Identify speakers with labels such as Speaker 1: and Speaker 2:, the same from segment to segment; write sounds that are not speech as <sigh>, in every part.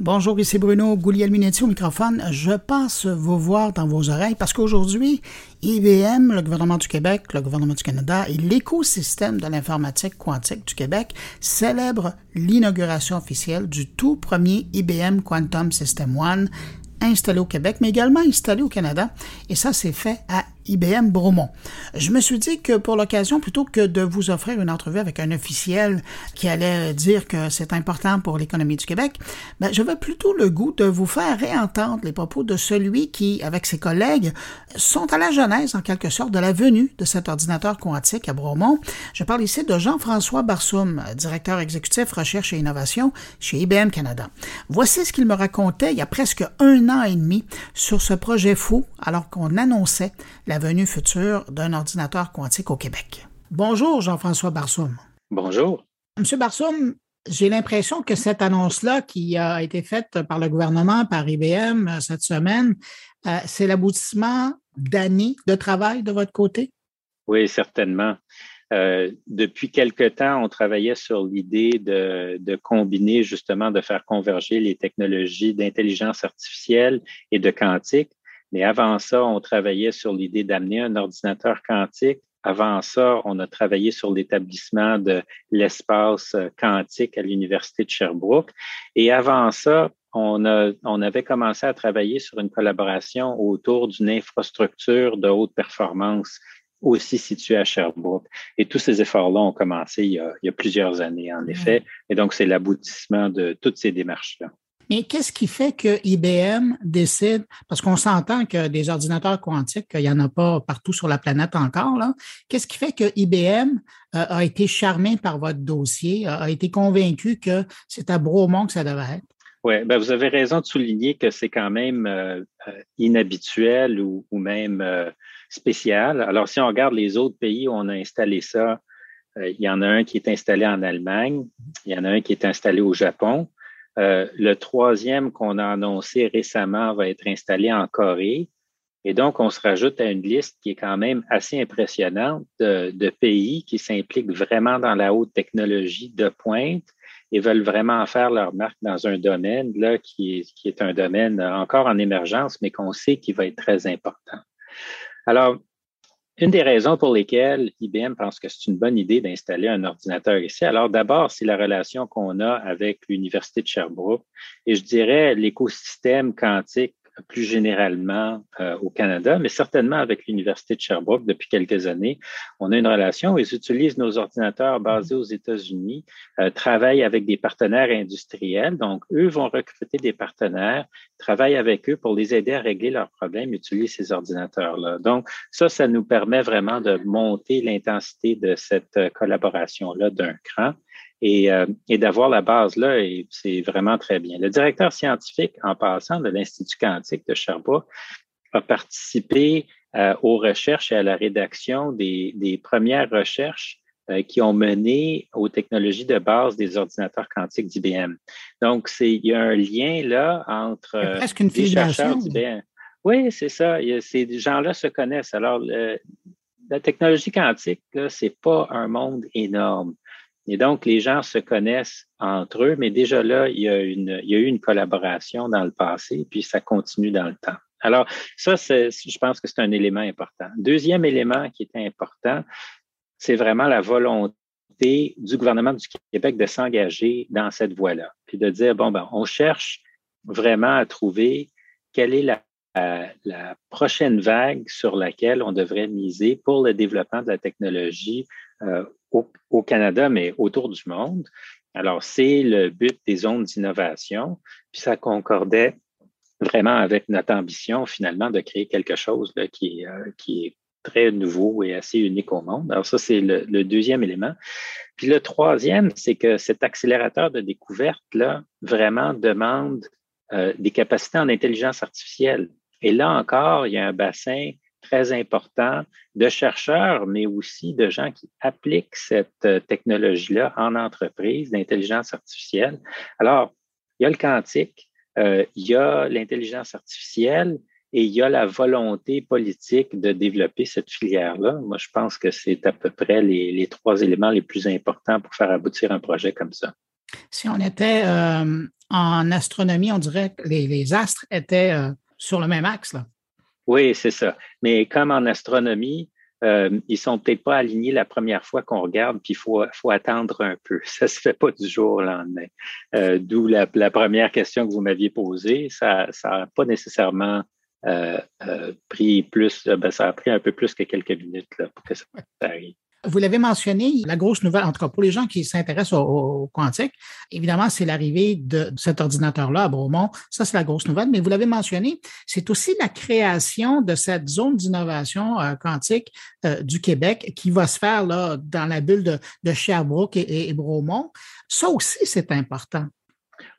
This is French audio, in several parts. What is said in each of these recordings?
Speaker 1: Bonjour, ici Bruno Guglielminetti au microphone. Je passe vous voir dans vos oreilles parce qu'aujourd'hui, IBM, le gouvernement du Québec, le gouvernement du Canada et l'écosystème de l'informatique quantique du Québec célèbrent l'inauguration officielle du tout premier IBM Quantum System One installé au Québec, mais également installé au Canada. Et ça, c'est fait à IBM Bromont. Je me suis dit que pour l'occasion, plutôt que de vous offrir une entrevue avec un officiel qui allait dire que c'est important pour l'économie du Québec, ben, j'avais plutôt le goût de vous faire réentendre les propos de celui qui, avec ses collègues, sont à la genèse, en quelque sorte, de la venue de cet ordinateur quantique à Bromont. Je parle ici de Jean-François Barsoum, directeur exécutif recherche et innovation chez IBM Canada. Voici ce qu'il me racontait il y a presque un an et demi sur ce projet fou alors qu'on annonçait la venue future d'un ordinateur quantique au Québec. Bonjour, Jean-François Barsoum.
Speaker 2: Bonjour.
Speaker 1: Monsieur Barsoum, j'ai l'impression que cette annonce-là qui a été faite par le gouvernement, par IBM euh, cette semaine, euh, c'est l'aboutissement d'années de travail de votre côté?
Speaker 2: Oui, certainement. Euh, depuis quelque temps, on travaillait sur l'idée de, de, combiner justement, de faire converger les technologies d'intelligence artificielle et de quantique mais avant ça, on travaillait sur l'idée d'amener un ordinateur quantique. Avant ça, on a travaillé sur l'établissement de l'espace euh, quantique à l'Université de Sherbrooke. Et avant ça, on, a, on avait commencé à travailler sur une collaboration autour d'une infrastructure de haute performance aussi située à Sherbrooke. Et tous ces efforts-là ont commencé il y, a, il y a plusieurs années, en effet. Et donc, c'est l'aboutissement de toutes ces démarches-là.
Speaker 1: Mais qu'est-ce qui fait que IBM décide, parce qu'on s'entend que des ordinateurs quantiques, il n'y en a pas partout sur la planète encore. Qu'est-ce qui fait que IBM euh, a été charmé par votre dossier, a, été convaincu que c'est à Bromont que ça devait être?
Speaker 2: Oui, ben vous avez raison de souligner que c'est quand même euh, euh, inhabituel ou même spécial. Alors, si on regarde les autres pays où on a installé ça, il y en a un qui est installé en Allemagne, il y en a un qui est installé au Japon. Euh, le troisième qu'on a annoncé récemment va être installé en Corée. Et donc, on se rajoute à une liste qui est quand même assez impressionnante de, pays qui s'impliquent vraiment dans la haute technologie de pointe et veulent vraiment faire leur marque dans un domaine là, qui, est, un domaine encore en émergence, mais qu'on sait qui va être très important. Alors, une des raisons pour lesquelles IBM pense que c'est une bonne idée d'installer un ordinateur ici, alors d'abord, c'est la relation qu'on a avec l'Université de Sherbrooke et je dirais l'écosystème quantique plus généralement euh, au Canada, mais certainement avec l'Université de Sherbrooke depuis quelques années. On a une relation où ils utilisent nos ordinateurs basés aux États-Unis, euh, travaillent avec des partenaires industriels. Donc, eux vont recruter des partenaires, travaillent avec eux pour les aider à régler leurs problèmes, utiliser ces ordinateurs-là. Donc, ça, ça nous permet vraiment de monter l'intensité de cette euh, collaboration-là d'un cran et, euh, et d'avoir la base là, et c'est vraiment très bien. Le directeur scientifique, en passant de l'Institut quantique de Sherbrooke, a participé euh, aux recherches et à la rédaction des, des premières recherches euh, qui ont mené aux technologies de base des ordinateurs quantiques d'IBM. Donc, c'est, il y a un lien là entre
Speaker 1: les chercheurs
Speaker 2: d'IBM. Oui, c'est ça. ces gens-là se connaissent. Alors, la technologie quantique, là, c'est pas un monde énorme. Et donc, les gens se connaissent entre eux, mais déjà là, il y a, eu une collaboration dans le passé, puis ça continue dans le temps. Alors, ça, je pense que c'est un élément important. Deuxième élément qui est important, c'est vraiment la volonté du gouvernement du Québec de s'engager dans cette voie-là, puis de dire, bon, ben, on cherche vraiment à trouver quelle est la, la prochaine vague sur laquelle on devrait miser pour le développement de la technologie euh, au, Canada, mais autour du monde. Alors, c'est le but des zones d'innovation, puis ça concordait vraiment avec notre ambition finalement de créer quelque chose euh, qui est très nouveau et assez unique au monde. Alors ça, c'est le, deuxième élément. Puis le troisième, c'est que cet accélérateur de découverte-là vraiment demande euh, des capacités en intelligence artificielle. Et là encore, il y a un bassin très important de chercheurs, mais aussi de gens qui appliquent cette euh, technologie-là en entreprise d'intelligence artificielle. Alors, il y a le quantique, euh, il y a l'intelligence artificielle et il y a la volonté politique de développer cette filière-là. Moi, je pense que c'est à peu près les, les trois éléments les plus importants pour faire aboutir un projet comme ça.
Speaker 1: Si on était euh, en astronomie, on dirait que les, astres étaient sur le même axe. Là.
Speaker 2: Oui, c'est ça. Mais comme en astronomie, euh, ils sont peut-être pas alignés la première fois qu'on regarde, puis il faut, faut attendre un peu. <laughs> Ça se fait pas du jour au lendemain. Euh, d'où la, première question que vous m'aviez posée. Ça n'a pas nécessairement euh, pris plus, ben, ça a pris un peu plus que quelques minutes là, pour que ça arrive.
Speaker 1: Vous l'avez mentionné, la grosse nouvelle, en tout cas pour les gens qui s'intéressent au, quantique, évidemment, c'est l'arrivée de cet ordinateur-là à Bromont. Ça, c'est la grosse nouvelle. Mais vous l'avez mentionné, c'est aussi la création de cette zone d'innovation euh, quantique euh, du Québec qui va se faire là, dans la bulle de, Sherbrooke et, et Bromont. Ça aussi, c'est important.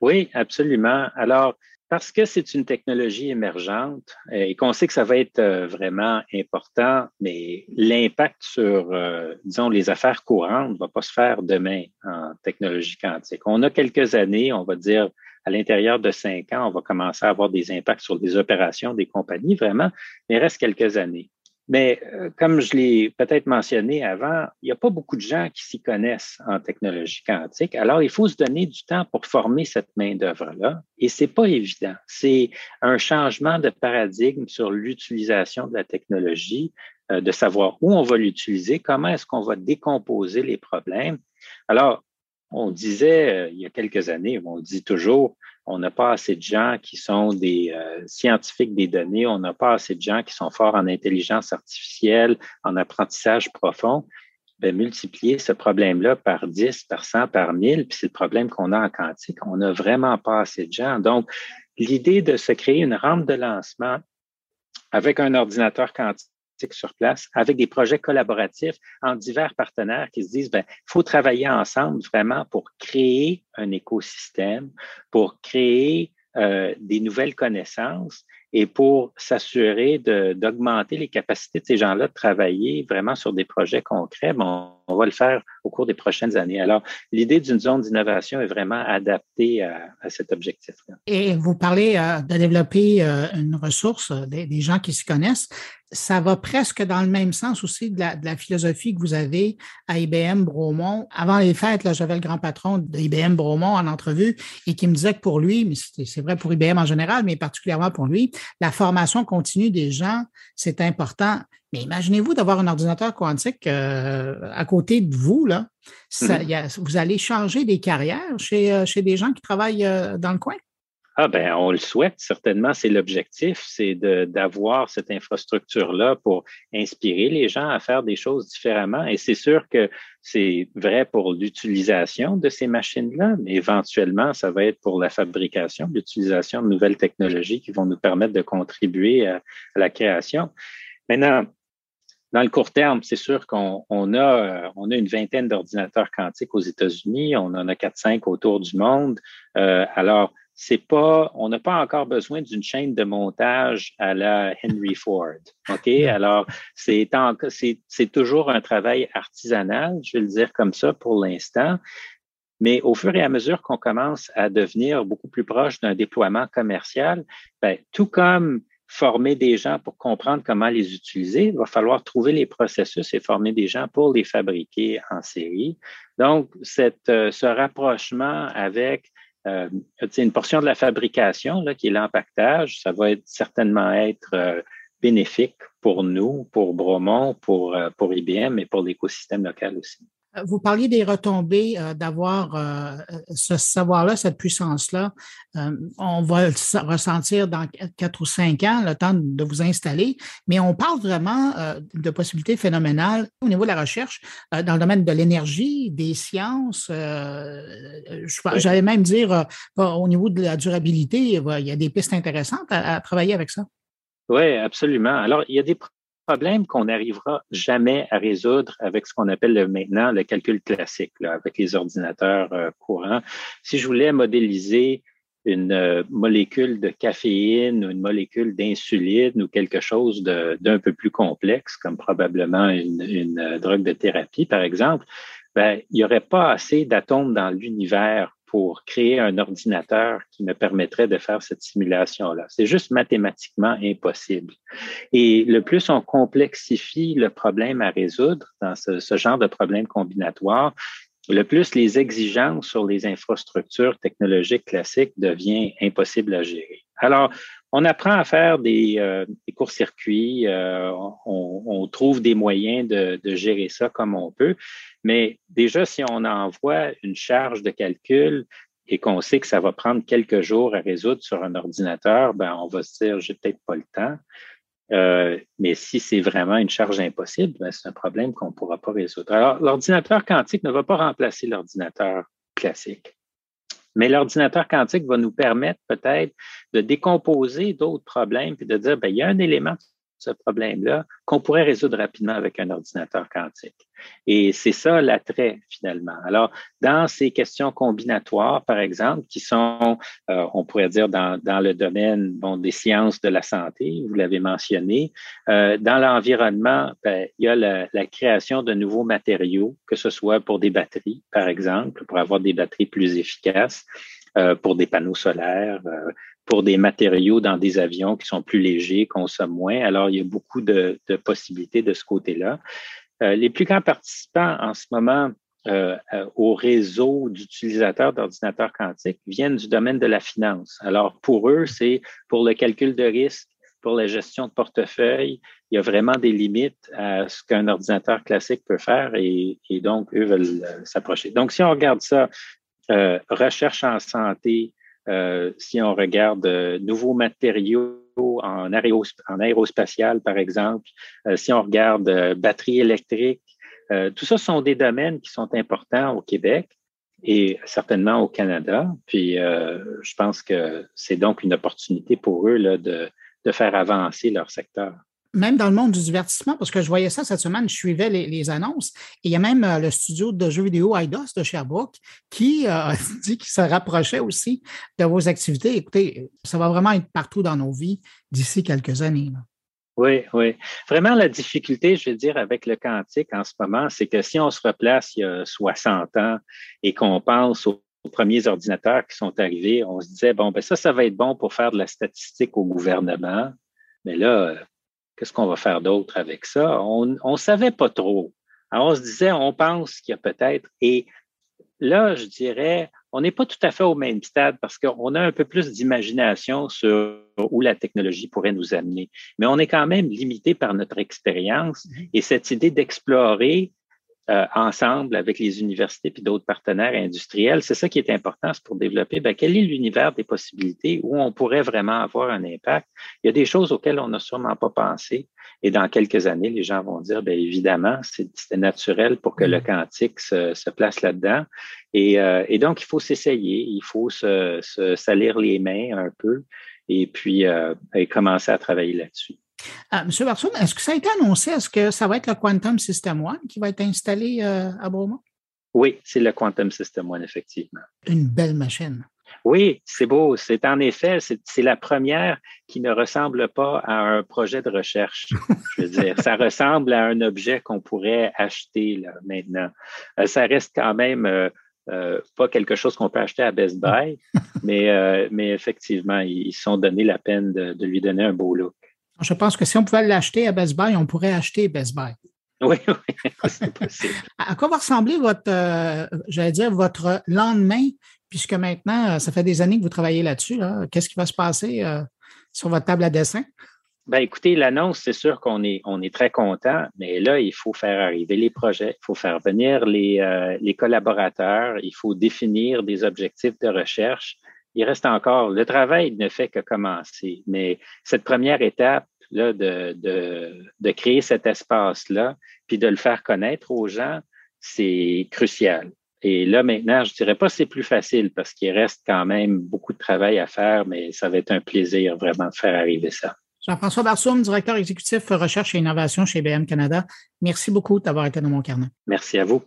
Speaker 2: Oui, absolument. Alors, parce que c'est une technologie émergente euh, et qu'on sait que ça va être euh, vraiment important, mais l'impact sur, euh, disons, les affaires courantes ne va pas se faire demain en technologie quantique. On a quelques années, on va dire, à l'intérieur de cinq ans, on va commencer à avoir des impacts sur les opérations des compagnies, vraiment, mais il reste quelques années. Mais euh, comme je l'ai peut-être mentionné avant, il n'y a pas beaucoup de gens qui s'y connaissent en technologie quantique. Alors, il faut se donner du temps pour former cette main-d'œuvre-là. Et c'est pas évident. C'est un changement de paradigme sur l'utilisation de la technologie, euh, de savoir où on va l'utiliser, comment est-ce qu'on va décomposer les problèmes. Alors, on disait euh, il y a quelques années, on dit toujours, on n'a pas assez de gens qui sont des euh, scientifiques des données, on n'a pas assez de gens qui sont forts en intelligence artificielle, en apprentissage profond. Bien, multiplier ce problème-là par 10, par 100, par 1000, puis c'est le problème qu'on a en quantique. On n'a vraiment pas assez de gens. Donc, l'idée de se créer une rampe de lancement avec un ordinateur quantique sur place avec des projets collaboratifs en divers partenaires qui se disent, ben, faut travailler ensemble vraiment pour créer un écosystème, pour créer euh, des nouvelles connaissances et pour s'assurer d'augmenter les capacités de ces gens-là de travailler vraiment sur des projets concrets, bon, on va le faire au cours des prochaines années. Alors, l'idée d'une zone d'innovation est vraiment adaptée à, cet objectif-là.
Speaker 1: Et vous parlez euh, de développer euh, une ressource, euh, des, gens qui se connaissent. Ça va presque dans le même sens aussi de la, philosophie que vous avez à IBM Bromont. Avant les fêtes, j'avais le grand patron de IBM Bromont en entrevue et qui me disait que pour lui, mais c'est vrai pour IBM en général, mais particulièrement pour lui, la formation continue des gens, c'est important. Mais imaginez-vous d'avoir un ordinateur quantique euh, à côté de vous, là. Mm-hmm. vous allez changer des carrières chez, euh, chez des gens qui travaillent euh, dans le coin?
Speaker 2: Ah ben, on le souhaite, certainement, c'est l'objectif, c'est d'avoir cette infrastructure-là pour inspirer les gens à faire des choses différemment. Et c'est sûr que c'est vrai pour l'utilisation de ces machines-là, mais éventuellement, ça va être pour la fabrication, l'utilisation de nouvelles technologies qui vont nous permettre de contribuer à la création. Maintenant, dans le court terme, c'est sûr qu'on euh, a une vingtaine d'ordinateurs quantiques aux États-Unis, on en a 4-5 autour du monde. Euh, alors, c'est pas, on n'a pas encore besoin d'une chaîne de montage à la Henry Ford. OK? Alors, c'est, c'est toujours un travail artisanal, je vais le dire comme ça pour l'instant. Mais au fur et à mesure qu'on commence à devenir beaucoup plus proche d'un déploiement commercial, ben, tout comme former des gens pour comprendre comment les utiliser. Il va falloir trouver les processus et former des gens pour les fabriquer en série. Donc, cette, euh, ce rapprochement avec euh, une portion de la fabrication là, qui est l'empaquetage, ça va certainement être euh, bénéfique pour nous, pour Bromont, pour, euh, pour IBM et pour l'écosystème local aussi.
Speaker 1: Euh, vous parliez des retombées, euh, d'avoir euh, ce savoir-là, cette puissance-là. on va le ressentir dans quatre ou cinq ans, le temps de vous installer, mais on parle vraiment de possibilités phénoménales au niveau de la recherche dans le domaine de l'énergie, des sciences. J'allais même dire au niveau de la durabilité, il y a des pistes intéressantes à travailler avec ça.
Speaker 2: Oui, absolument. Alors, il y a des problème qu'on n'arrivera jamais à résoudre avec ce qu'on appelle maintenant le calcul classique, avec les ordinateurs euh, courants. Si je voulais modéliser une euh, molécule de caféine ou une molécule d'insuline ou quelque chose d'un peu plus complexe, comme probablement une, une euh, drogue de thérapie, par exemple, ben, il n'y aurait pas assez d'atomes dans l'univers pour créer un ordinateur qui me permettrait de faire cette simulation-là. C'est juste mathématiquement impossible. Et le plus on complexifie le problème à résoudre dans ce, genre de problème combinatoire, le plus les exigences sur les infrastructures technologiques classiques deviennent impossibles à gérer. Alors, on apprend à faire des, euh, courts-circuits, euh, on, trouve des moyens de, gérer ça comme on peut, mais déjà, si on envoie une charge de calcul et qu'on sait que ça va prendre quelques jours à résoudre sur un ordinateur, ben, on va se dire, j'ai peut-être pas le temps. Euh, mais si c'est vraiment une charge impossible, ben, c'est un problème qu'on ne pourra pas résoudre. Alors, l'ordinateur quantique ne va pas remplacer l'ordinateur classique. Mais l'ordinateur quantique va nous permettre peut-être de décomposer d'autres problèmes et de dire, ben, il y a un élément ce problème-là qu'on pourrait résoudre rapidement avec un ordinateur quantique. Et c'est ça l'attrait finalement. Alors, dans ces questions combinatoires, par exemple, qui sont, euh, on pourrait dire, dans, dans le domaine des sciences de la santé, vous l'avez mentionné, euh, dans l'environnement, ben, il y a la, création de nouveaux matériaux, que ce soit pour des batteries, par exemple, pour avoir des batteries plus efficaces, euh, pour des panneaux solaires, pour des matériaux dans des avions qui sont plus légers, consomment moins. Alors, il y a beaucoup de, possibilités de ce côté-là. Euh, les plus grands participants en ce moment au réseau d'utilisateurs d'ordinateurs quantiques viennent du domaine de la finance. Alors, pour eux, c'est pour le calcul de risque, pour la gestion de portefeuille, il y a vraiment des limites à ce qu'un ordinateur classique peut faire et, donc, eux veulent s'approcher. Donc, si on regarde ça euh, recherche en santé, euh, si on regarde euh, nouveaux matériaux en, en, aérospatial, par exemple, si on regarde batterie électrique, tout ça sont des domaines qui sont importants au Québec et certainement au Canada. Puis je pense que c'est donc une opportunité pour eux de, de faire avancer leur secteur
Speaker 1: même dans le monde du divertissement, parce que je voyais ça cette semaine, je suivais les, annonces, et il y a même euh, le studio de jeux vidéo IDOS de Sherbrooke qui euh, <laughs> dit qu'il se rapprochait aussi de vos activités. Écoutez, ça va vraiment être partout dans nos vies d'ici quelques années.
Speaker 2: Oui, oui. Vraiment, la difficulté, je vais dire, avec le quantique en ce moment, c'est que si on se replace il y a 60 ans et qu'on pense aux premiers ordinateurs qui sont arrivés, on se disait, bon, ben ça, ça va être bon pour faire de la statistique au gouvernement. Mais là, Qu'est-ce qu'on va faire d'autre avec ça? On ne savait pas trop. Alors, on se disait, on pense qu'il y a peut-être. Et là, je dirais, on n'est pas tout à fait au même stade parce qu'on a un peu plus d'imagination sur où la technologie pourrait nous amener. Mais on est quand même limité par notre expérience mm-hmm. et cette idée d'explorer euh, ensemble avec les universités et d'autres partenaires industriels. C'est ça qui est important, c'est pour développer ben, quel est l'univers des possibilités où on pourrait vraiment avoir un impact. Il y a des choses auxquelles on n'a sûrement pas pensé. Et dans quelques années, les gens vont dire, bien évidemment, c'est naturel pour que le mm. quantique se, se place là-dedans. Et, euh, et, donc, il faut s'essayer, il faut se, se, salir les mains un peu et puis euh, et commencer à travailler là-dessus.
Speaker 1: Euh, Monsieur Barson, est-ce que ça a été annoncé? Est-ce que ça va être le Quantum System One qui va être installé euh, à Beaumont?
Speaker 2: Oui, c'est le Quantum System One, effectivement.
Speaker 1: Une belle machine.
Speaker 2: Oui, c'est beau. C'est en effet, c'est la première qui ne ressemble pas à un projet de recherche. Je veux dire, ça <laughs> ressemble à un objet qu'on pourrait acheter là, maintenant. Euh, ça reste quand même pas quelque chose qu'on peut acheter à Best Buy, <laughs> mais, mais effectivement, ils se sont donné la peine de lui donner un beau look.
Speaker 1: Je pense que si on pouvait l'acheter à Best Buy, on pourrait acheter Best Buy.
Speaker 2: Oui, oui, <laughs> c'est possible.
Speaker 1: à quoi va ressembler votre, euh, j'allais dire, votre lendemain, puisque maintenant, euh, ça fait des années que vous travaillez là-dessus. Qu'est-ce qui va se passer euh, sur votre table à dessin?
Speaker 2: Ben, écoutez, l'annonce, c'est sûr qu'on est, on est très content, mais là, il faut faire arriver les projets, il faut faire venir les, les collaborateurs, il faut définir des objectifs de recherche il reste encore, le travail ne fait que commencer, mais cette première étape là, de, de, de créer cet espace-là, puis de le faire connaître aux gens, c'est crucial. Et là, maintenant, je dirais pas que c'est plus facile parce qu'il reste quand même beaucoup de travail à faire, mais ça va être un plaisir vraiment de faire arriver ça.
Speaker 1: Jean-François Barsoum, directeur exécutif recherche et innovation chez IBM Canada. Merci beaucoup d'avoir été dans mon carnet.
Speaker 2: Merci à vous.